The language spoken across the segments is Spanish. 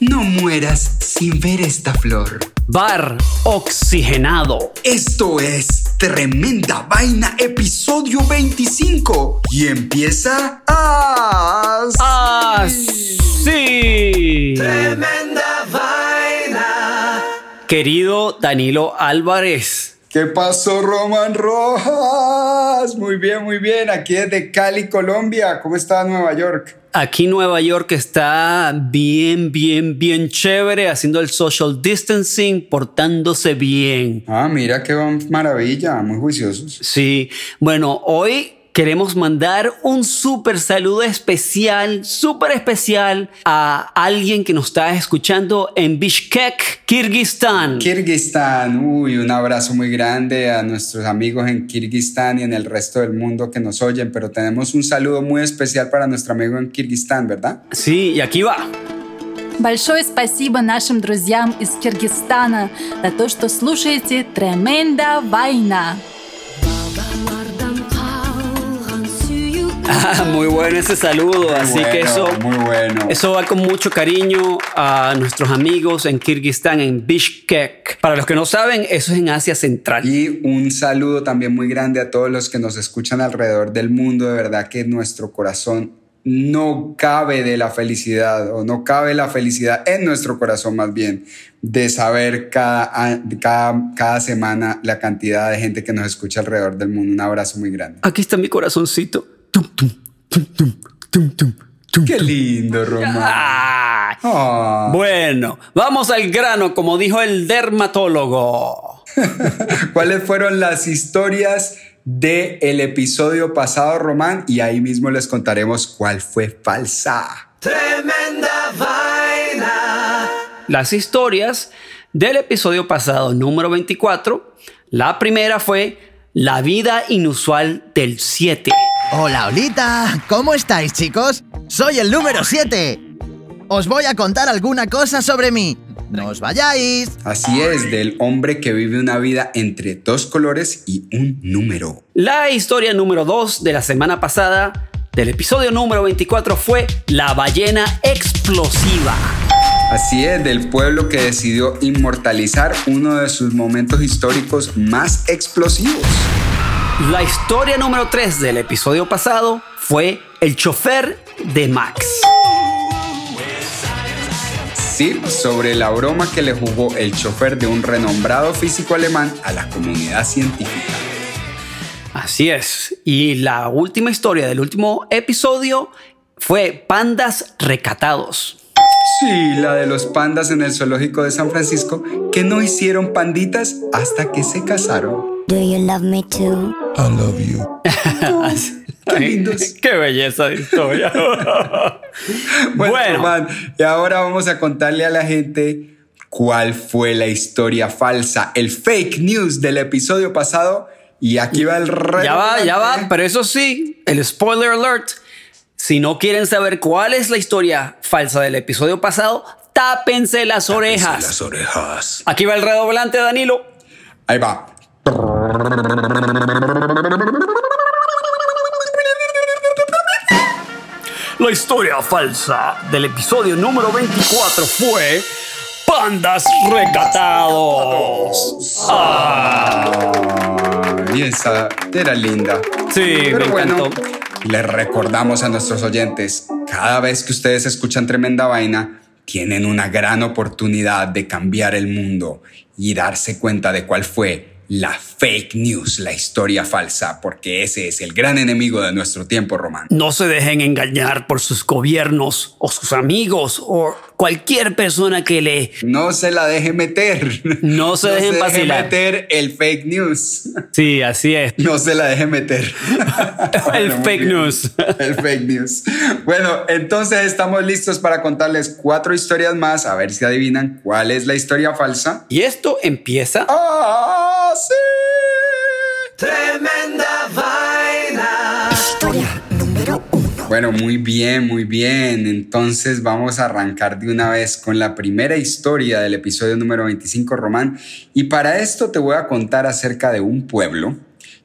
No mueras sin ver esta flor. Bar oxigenado. Esto es Tremenda Vaina, episodio 25. Y empieza así. Así. Tremenda Vaina. Querido Danilo Álvarez. ¿Qué pasó, Roman Rojas? Muy bien, muy bien. Aquí desde Cali, Colombia. ¿Cómo está Nueva York? Aquí Nueva York está bien, bien, bien chévere, haciendo el social distancing, portándose bien. Ah, mira qué maravilla, muy juiciosos. Sí, bueno, hoy queremos mandar un súper saludo especial, súper especial a alguien que nos está escuchando en Bishkek, Kirguistán. Kirguistán, uy, un abrazo muy grande a nuestros amigos en Kirguistán y en el resto del mundo que nos oyen, pero tenemos un saludo muy especial para nuestro amigo en Kirguistán, ¿verdad? Sí, y aquí va. Большое спасибо нашим друзьям из Киргизстана за то, что слушаете «Тремenda Война». Ah, muy bueno ese saludo, así que eso, muy bueno. eso va con mucho cariño a nuestros amigos en Kirguistán, en Bishkek. Para los que no saben, eso es en Asia Central. Y un saludo también muy grande a todos los que nos escuchan alrededor del mundo. De verdad que nuestro corazón no cabe de la felicidad o no cabe la felicidad en nuestro corazón más bien de saber cada, cada, cada semana la cantidad de gente que nos escucha alrededor del mundo. Un abrazo muy grande. Aquí está mi corazoncito. Qué lindo, Román. Ah. Bueno, vamos al grano, como dijo el dermatólogo. ¿Cuáles fueron las historias del el episodio pasado, Román? Y ahí mismo les contaremos cuál fue falsa. Tremenda vaina. Las historias del episodio pasado, número 24. La primera fue La vida inusual del 7. Hola, Olita. ¿Cómo estáis, chicos? Soy el número 7. Os voy a contar alguna cosa sobre mí. No os vayáis. Así es, del hombre que vive una vida entre dos colores y un número. La historia número 2 de la semana pasada, del episodio número 24, fue La ballena explosiva. Así es, del pueblo que decidió inmortalizar uno de sus momentos históricos más explosivos. La historia número 3 del episodio pasado fue el chofer de Max. Sí, sobre la broma que le jugó el chofer de un renombrado físico alemán a la comunidad científica. Así es. Y la última historia del último episodio fue pandas recatados. Sí, la de los pandas en el zoológico de San Francisco que no hicieron panditas hasta que se casaron. Do you love me too? I love you. Qué lindos. Qué belleza de historia. bueno, bueno. Man, y ahora vamos a contarle a la gente cuál fue la historia falsa, el fake news del episodio pasado. Y aquí va el rey. Ya va, ya va, pero eso sí, el spoiler alert. Si no quieren saber cuál es la historia falsa del episodio pasado, tápense las tápense orejas. las orejas. Aquí va el redoblante, Danilo. Ahí va. La historia falsa del episodio número 24 fue Pandas Recatados. Ah. Y esa era linda. Sí, Pero me bueno, encantó. Les recordamos a nuestros oyentes, cada vez que ustedes escuchan tremenda vaina, tienen una gran oportunidad de cambiar el mundo y darse cuenta de cuál fue la fake news, la historia falsa, porque ese es el gran enemigo de nuestro tiempo, Román. No se dejen engañar por sus gobiernos o sus amigos o cualquier persona que le... No se la deje meter. No se dejen deje vacilar. meter el fake news. Sí, así es. No se la deje meter. El Bueno, fake news. El fake news. Bueno, entonces estamos listos para contarles cuatro historias más, a ver si adivinan cuál es la historia falsa. Y esto empieza... ¡Ah, sí! Bueno, muy bien, muy bien. Entonces vamos a arrancar de una vez con la primera historia del episodio número 25, Román. Y para esto te voy a contar acerca de un pueblo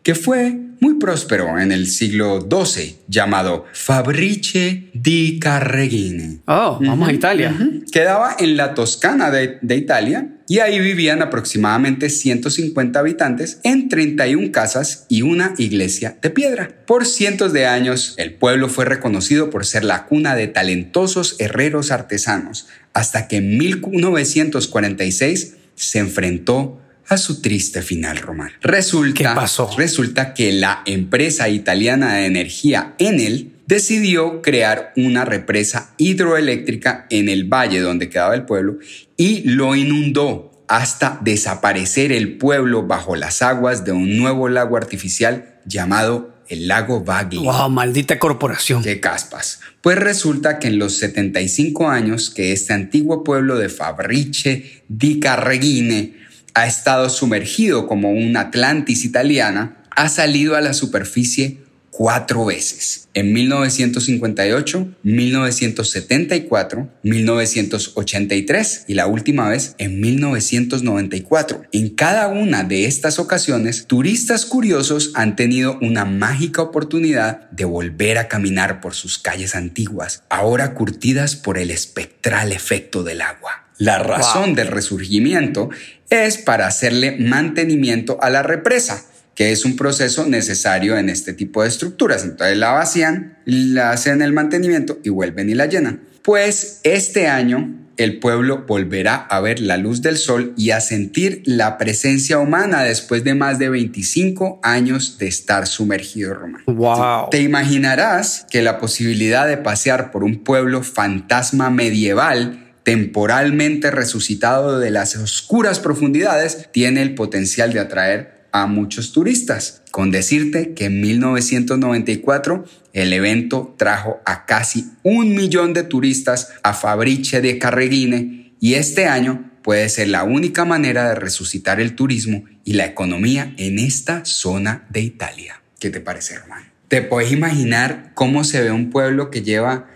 que fue muy próspero en el siglo XII, llamado Fabrice di Carreghine. Oh, vamos a Italia. Quedaba en la Toscana de, de Italia y ahí vivían aproximadamente 150 habitantes en 31 casas y una iglesia de piedra. Por cientos de años, el pueblo fue reconocido por ser la cuna de talentosos herreros artesanos, hasta que en 1946 se enfrentó a su triste final, Román. Resulta, ¿Qué pasó? Resulta que la empresa italiana de energía Enel decidió crear una represa hidroeléctrica en el valle donde quedaba el pueblo y lo inundó hasta desaparecer el pueblo bajo las aguas de un nuevo lago artificial llamado el lago Bagli. Wow, maldita corporación. ¡Qué caspas! Pues resulta que en los 75 años que este antiguo pueblo de Fabrice di Carreghine ha estado sumergido como un Atlantis italiana, ha salido a la superficie cuatro veces. En 1958, 1974, 1983 y la última vez en 1994. En cada una de estas ocasiones, turistas curiosos han tenido una mágica oportunidad de volver a caminar por sus calles antiguas, ahora curtidas por el espectral efecto del agua. La razón Wow. del resurgimiento es para hacerle mantenimiento a la represa, que es un proceso necesario en este tipo de estructuras. Entonces la vacían, la hacen el mantenimiento y vuelven y la llenan. Pues este año el pueblo volverá a ver la luz del sol y a sentir la presencia humana después de más de 25 años de estar sumergido, Román. Wow. Te imaginarás que la posibilidad de pasear por un pueblo fantasma medieval temporalmente resucitado de las oscuras profundidades tiene el potencial de atraer a muchos turistas. Con decirte que en 1994 el evento trajo a casi un millón de turistas a Fabrice de Carreghine y este año puede ser la única manera de resucitar el turismo y la economía en esta zona de Italia. ¿Qué te parece, Román? ¿Te puedes imaginar cómo se ve un pueblo que lleva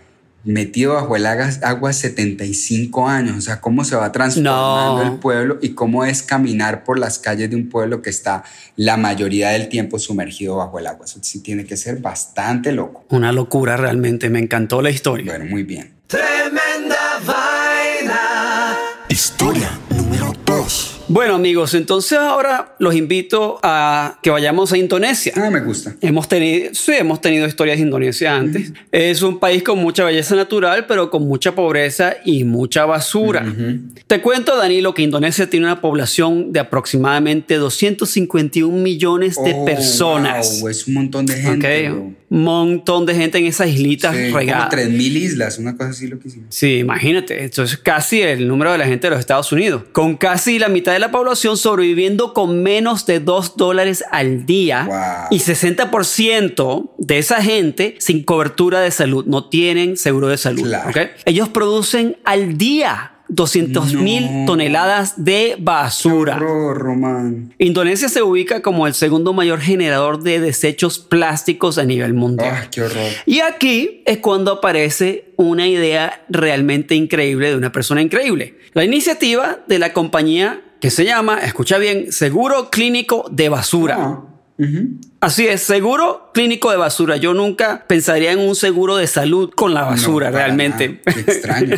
metido bajo el agua, agua 75 años? O sea, cómo se va transformando No. el pueblo y cómo es caminar por las calles de un pueblo que está la mayoría del tiempo sumergido bajo el agua. Eso sí tiene que ser bastante loco. Una locura realmente. Me encantó la historia. Bueno, muy bien. Historia número 2. Bueno amigos, entonces ahora los invito a que vayamos a Indonesia. Ah, me gusta. Hemos tenido, sí, hemos tenido historias de Indonesia antes. Es un país con mucha belleza natural, pero con mucha pobreza y mucha basura. Te cuento, Danilo, que Indonesia tiene una población de aproximadamente 251 millones de Oh, personas. wow, es un montón de gente. Ok, bro. Un montón de gente en esas islitas Sí, como regadas. 3.000 islas, una cosa así lo que hicimos. Sí, imagínate, esto es casi el número de la gente de los Estados Unidos, con casi la mitad de la población sobreviviendo con menos de 2 dólares al día Wow. y 60% de esa gente sin cobertura de salud, no tienen seguro de salud. Claro. ¿ok? Ellos producen al día 200 mil No. toneladas de basura. Horror, Román. Indonesia se ubica como el segundo mayor generador de desechos plásticos a nivel mundial. Ay, qué horror. Y aquí es cuando aparece una idea realmente increíble de una persona increíble. La iniciativa de la compañía que se llama, escucha bien, Seguro Clínico de Basura. Ah, Así es, seguro clínico de basura. Yo nunca pensaría en un seguro de salud con la basura, No, realmente. extraño.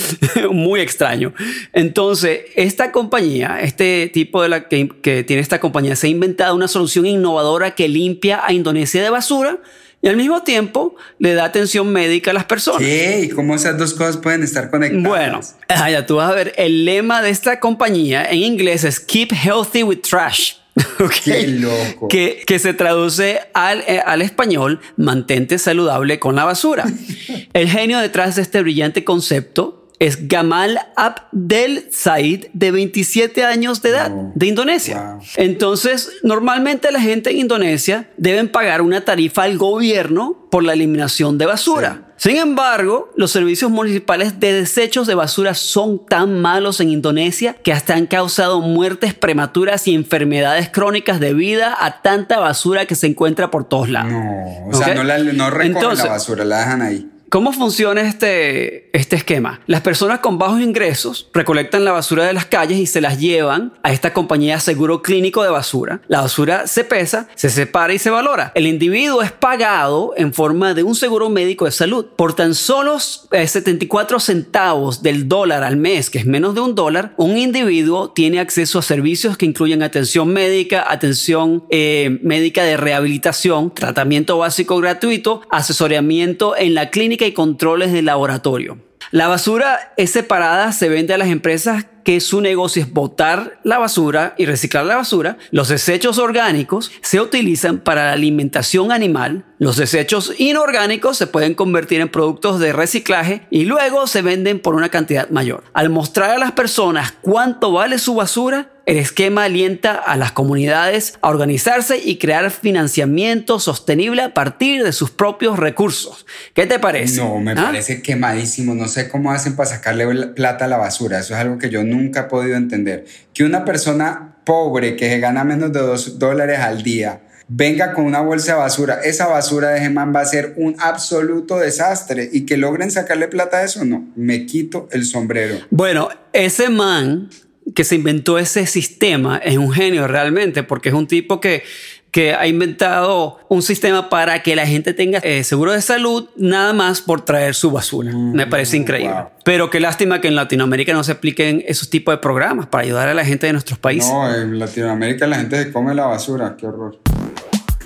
Muy extraño. Entonces, esta compañía, este tipo de la que, que tiene esta compañía, se ha inventado una solución innovadora que limpia a Indonesia de basura y al mismo tiempo le da atención médica a las personas. ¿Qué? ¿Y cómo esas dos cosas pueden estar conectadas? Bueno, ya tú vas a ver, el lema de esta compañía en inglés es Keep Healthy with Trash. Qué loco. Que, que se traduce al, eh, al español, mantente saludable con la basura. El genio detrás de este brillante concepto es Gamal Abdel Said, de 27 años de edad, de Indonesia. Wow. Entonces, normalmente la gente en Indonesia deben pagar una tarifa al gobierno por la eliminación de basura. Sin embargo, los servicios municipales de desechos de basura son tan malos en Indonesia que hasta han causado muertes prematuras y enfermedades crónicas debido a tanta basura que se encuentra por todos lados. No, o sea, no, la, no recogen Entonces- la basura, la dejan ahí. ¿Cómo funciona este, este esquema? Las personas con bajos ingresos recolectan la basura de las calles y se las llevan a esta compañía seguro clínico de basura. La basura se pesa, se separa y se valora. El individuo es pagado en forma de un seguro médico de salud. Por tan solo eh, 74 centavos del dólar al mes, que es menos de un dólar, un individuo tiene acceso a servicios que incluyen atención médica, atención eh, médica de rehabilitación, tratamiento básico gratuito, asesoramiento en la clínica y controles de laboratorio. La basura es separada, se vende a las empresas que su negocio es botar la basura y reciclar la basura. Los desechos orgánicos se utilizan para la alimentación animal. Los desechos inorgánicos se pueden convertir en productos de reciclaje y luego se venden por una cantidad mayor. Al mostrar a las personas cuánto vale su basura, el esquema alienta a las comunidades a organizarse y crear financiamiento sostenible a partir de sus propios recursos. ¿Qué te parece? No, me ¿Ah? parece quemadísimo. No sé cómo hacen para sacarle plata a la basura. Eso es algo que yo nunca he podido entender. Que una persona pobre que gana menos de dos dólares al día venga con una bolsa de basura, esa basura de Gemán va a ser un absoluto desastre y que logren sacarle plata a eso, no, me quito el sombrero. Bueno, ese man que se inventó ese sistema es un genio realmente, porque es un tipo que, que ha inventado un sistema para que la gente tenga eh, seguro de salud nada más por traer su basura. Me parece increíble. wow. Pero qué lástima que en Latinoamérica no se apliquen esos tipos de programas para ayudar a la gente de nuestros países. No, en Latinoamérica la gente se come la basura, qué horror.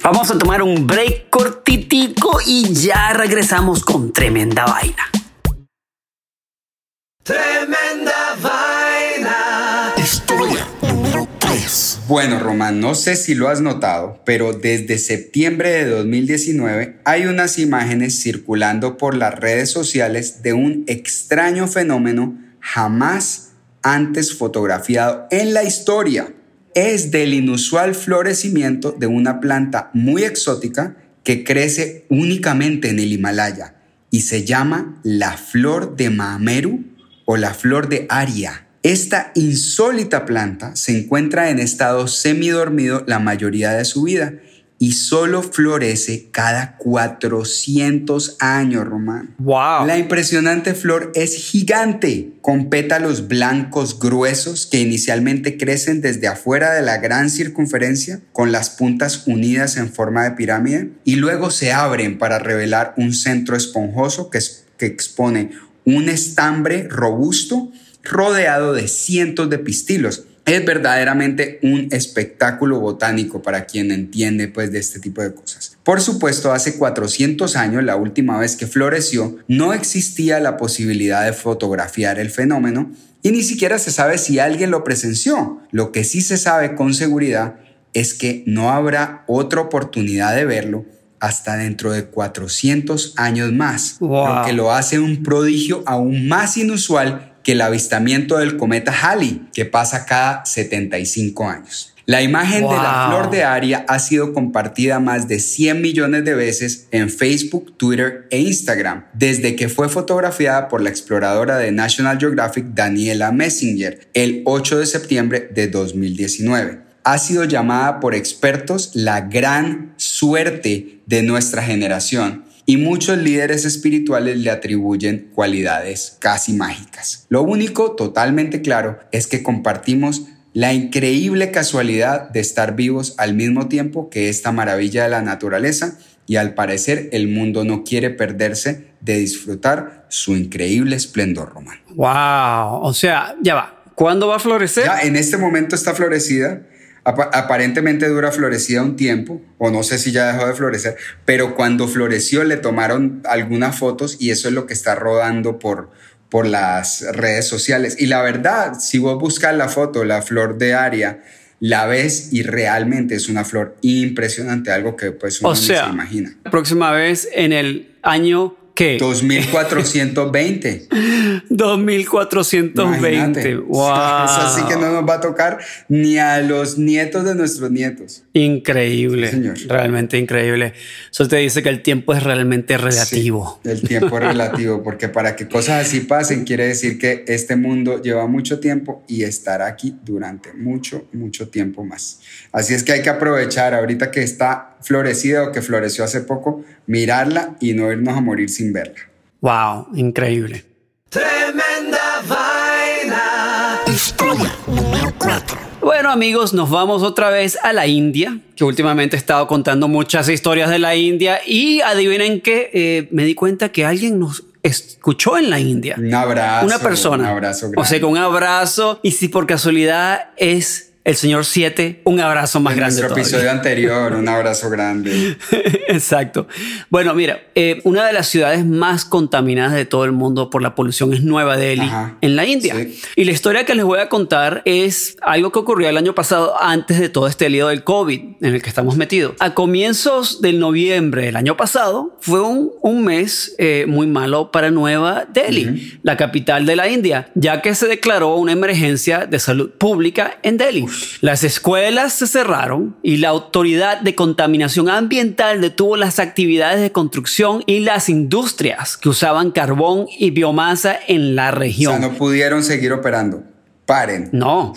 Vamos a tomar un break cortitico y ya regresamos con tremenda vaina. Tremenda Bueno, Román, no sé si lo has notado, pero desde septiembre de 2019 hay unas imágenes circulando por las redes sociales de un extraño fenómeno jamás antes fotografiado en la historia. Es del inusual florecimiento de una planta muy exótica que crece únicamente en el Himalaya y se llama la flor de Mameru o la flor de Aria. Esta insólita planta se encuentra en estado semidormido la mayoría de su vida y solo florece cada 400 años, Román. Wow. La impresionante flor es gigante, con pétalos blancos gruesos que inicialmente crecen desde afuera de la gran circunferencia, con las puntas unidas en forma de pirámide, y luego se abren para revelar un centro esponjoso que, es- que expone un estambre robusto rodeado de cientos de pistilos. Es verdaderamente un espectáculo botánico para quien entiende pues de este tipo de cosas. Por supuesto, hace 400 años, la última vez que floreció, no existía la posibilidad de fotografiar el fenómeno y ni siquiera se sabe si alguien lo presenció. Lo que sí se sabe con seguridad es que no habrá otra oportunidad de verlo hasta dentro de 400 años más, Wow. lo que lo hace un prodigio aún más inusual que el avistamiento del cometa Halley, que pasa cada 75 años. La imagen de la flor de Aria ha sido compartida más de 100 millones de veces en Facebook, Twitter e Instagram, desde que fue fotografiada por la exploradora de National Geographic Daniela Messinger el 8 de septiembre de 2019 ha sido llamada por expertos la gran suerte de nuestra generación y muchos líderes espirituales le atribuyen cualidades casi mágicas. Lo único totalmente claro es que compartimos la increíble casualidad de estar vivos al mismo tiempo que esta maravilla de la naturaleza y al parecer el mundo no quiere perderse de disfrutar su increíble esplendor romano. Wow. O sea, ya va. ¿Cuándo va a florecer? Ya en este momento está florecida. Apa- aparentemente dura florecida un tiempo, o no sé si ya dejó de florecer, pero cuando floreció le tomaron algunas fotos y eso es lo que está rodando por, por las redes sociales. Y la verdad, si vos buscas la foto, la flor de Aria, la ves y realmente es una flor impresionante, algo que pues uno O ni sea, se imagina. la próxima vez en el año ¿qué? 2420. 2420. Imagínate. Wow. Es así que no nos va a tocar ni a los nietos de nuestros nietos. Increíble. Sí, señor. realmente increíble. Eso te dice que el tiempo es realmente relativo. Sí, el tiempo es relativo, porque para que cosas así pasen quiere decir que este mundo lleva mucho tiempo y estará aquí durante mucho, mucho tiempo más. Así es que hay que aprovechar ahorita que está florecida o que floreció hace poco, mirarla y no irnos a morir sin verla. Wow, increíble. Tremenda vaina. Historia número 4. Bueno amigos, nos vamos otra vez a la India, que últimamente he estado contando muchas historias de la India y adivinen que eh, me di cuenta que alguien nos escuchó en la India. Un abrazo. Una persona. Un abrazo o sea, que un abrazo y si por casualidad es el señor 7, un abrazo más En grande. nuestro todavía. episodio anterior, un abrazo grande. Exacto. Bueno, mira, eh, una de las ciudades más contaminadas de todo el mundo por la polución es Nueva Delhi, Ajá. en la India. Sí. Y la historia que les voy a contar es algo que ocurrió el año pasado antes de todo este lío del COVID en el que estamos metidos. A comienzos del noviembre del año pasado fue un, un mes eh, muy malo para Nueva Delhi, la capital de la India, ya que se declaró una emergencia de salud pública en Delhi. Las escuelas se cerraron y la autoridad de contaminación ambiental detuvo las actividades de construcción y las industrias que usaban carbón y biomasa en la O región. sea, no pudieron seguir operando. Paren. No,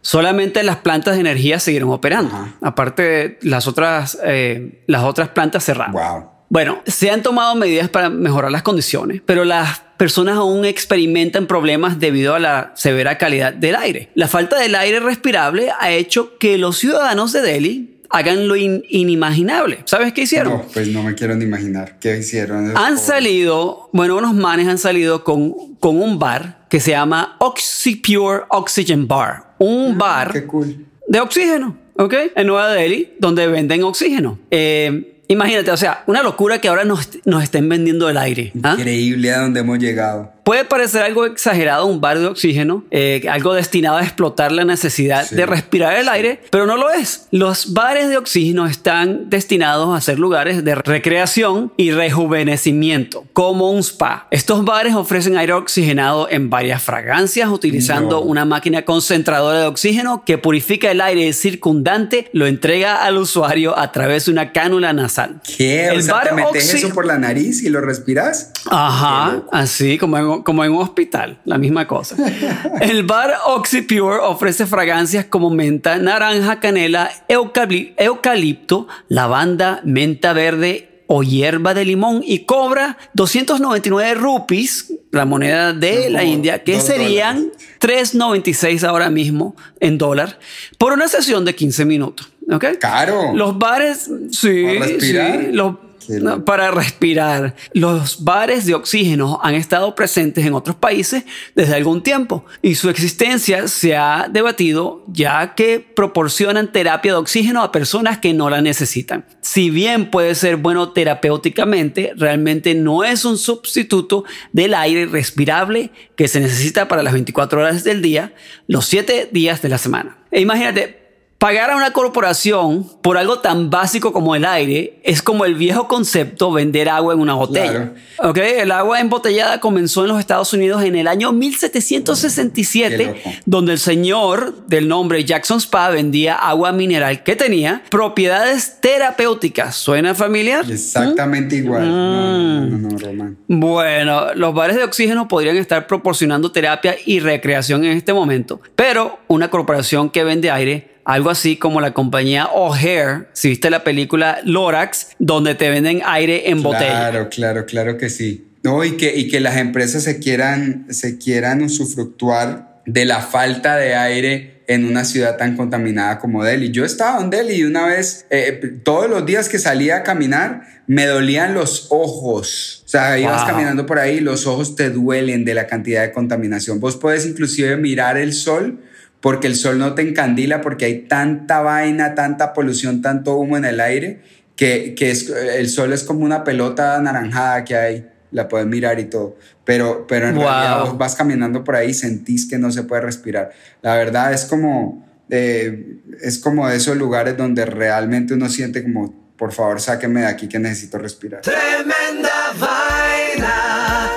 solamente las plantas de energía siguieron operando. Ajá. Aparte, las otras, eh, las otras plantas cerradas. Wow. Bueno, se han tomado medidas para mejorar las condiciones, pero las personas aún experimentan problemas debido a la severa calidad del aire. La falta del aire respirable ha hecho que los ciudadanos de Delhi hagan lo in- inimaginable. ¿Sabes qué hicieron? No, pues no me quiero ni imaginar qué hicieron. Han salido, bueno, unos manes han salido con, con un bar que se llama OxyPure Oxygen Bar. Un bar Ah, cool. de oxígeno, ¿ok? En Nueva Delhi, donde venden oxígeno. Eh, imagínate, o sea, una locura que ahora nos, nos estén vendiendo el aire. ¿ah? Increíble a dónde hemos llegado. Puede parecer algo exagerado un bar de oxígeno, eh, algo destinado a explotar la necesidad Sí. de respirar el aire, pero no lo es. Los bares de oxígeno están destinados a ser lugares de recreación y rejuvenecimiento, como un spa. Estos bares ofrecen aire oxigenado en varias fragancias, utilizando No. una máquina concentradora de oxígeno que purifica el aire circundante, lo entrega al usuario a través de una cánula nasal. ¿Qué? El o sea, bar ¿te metes eso por la nariz y lo respiras? Ajá, así como en, como en un hospital, la misma cosa. El bar OxyPure ofrece fragancias como menta, naranja, canela, eucalip- eucalipto, lavanda, menta verde o hierba de limón y cobra 299 rupees, la moneda de la India, que serían 3.96 ahora mismo en dólar, por una sesión de 15 minutos. ¿ok? Caro. Los bares, sí, sí, los- Qué no, loco. para respirar. Los bares de oxígeno han estado presentes en otros países desde algún tiempo y su existencia se ha debatido ya que proporcionan terapia de oxígeno a personas que no la necesitan. Si bien puede ser bueno terapéuticamente, realmente no es un sustituto del aire respirable que se necesita para las 24 horas del día, los 7 días de la semana. E imagínate, Pagar a una corporación por algo tan básico como el aire es como el viejo concepto vender agua en una botella. ¿Ok? El agua embotellada comenzó en los Estados Unidos en el año Qué 1767, loco. donde el señor del nombre Jackson Spa vendía agua mineral que tenía propiedades terapéuticas. ¿Suena familiar? Exactamente igual. Mm. No, no, no, no, Román. Bueno, los bares de oxígeno podrían estar proporcionando terapia y recreación en este momento, pero una corporación que vende aire, algo así como la compañía O'Hare, si viste la película Lorax, donde te venden aire en botella. Claro, claro, claro que sí. No, y que, y que las empresas se quieran, se quieran usufructuar de la falta de aire en una ciudad tan contaminada como Delhi. Yo estaba en Delhi y una vez, eh, todos los días que salía a caminar, me dolían los ojos. O sea, ibas caminando por ahí y los ojos te duelen de la cantidad de contaminación. Vos podés inclusive mirar el sol porque el sol no te encandila, porque hay tanta vaina, tanta polución, tanto humo en el aire, que, que es, el sol es como una pelota anaranjada que hay, la puedes mirar y todo, pero, pero en Wow. realidad vos vas caminando por ahí y sentís que no se puede respirar. La verdad es como, eh, es como de esos lugares donde realmente uno siente como, por favor, sáqueme de aquí que necesito respirar. Tremenda vaina.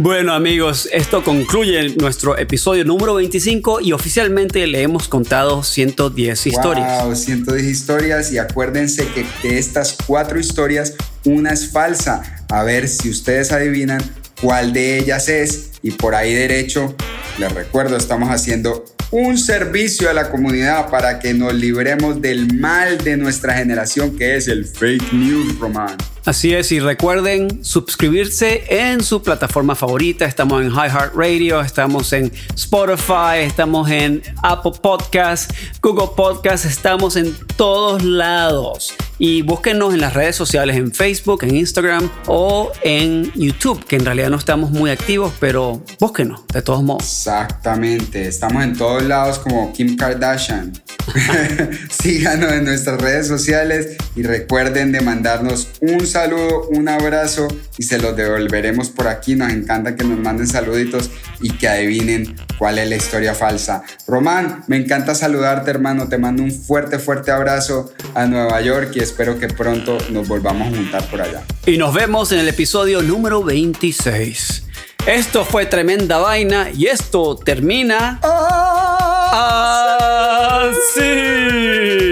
Bueno amigos, esto concluye nuestro episodio número 25 y oficialmente le hemos contado 110 historias. Wow, 110 historias y acuérdense que de estas cuatro historias, una es falsa. A ver si ustedes adivinan cuál de ellas es y por ahí derecho, les recuerdo, estamos haciendo un servicio a la comunidad para que nos libremos del mal de nuestra generación que es el fake news, Román. Así es, y recuerden suscribirse en su plataforma favorita. Estamos en iHeartRadio, estamos en Spotify, estamos en Apple Podcasts, Google Podcasts, estamos en todos lados. Y búsquenos en las redes sociales, en Facebook, en Instagram o en YouTube, que en realidad no estamos muy activos, pero búsquenos de todos modos. Exactamente, estamos en todos lados como Kim Kardashian. Síganos en nuestras redes sociales y recuerden de mandarnos un saludo, un abrazo y se los devolveremos por aquí. Nos encanta que nos manden saluditos y que adivinen cuál es la historia falsa. Román, me encanta saludarte hermano, te mando un fuerte, fuerte abrazo a Nueva York y espero que pronto nos volvamos a juntar por allá. Y nos vemos en el episodio número 26. Esto fue tremenda vaina y esto termina así.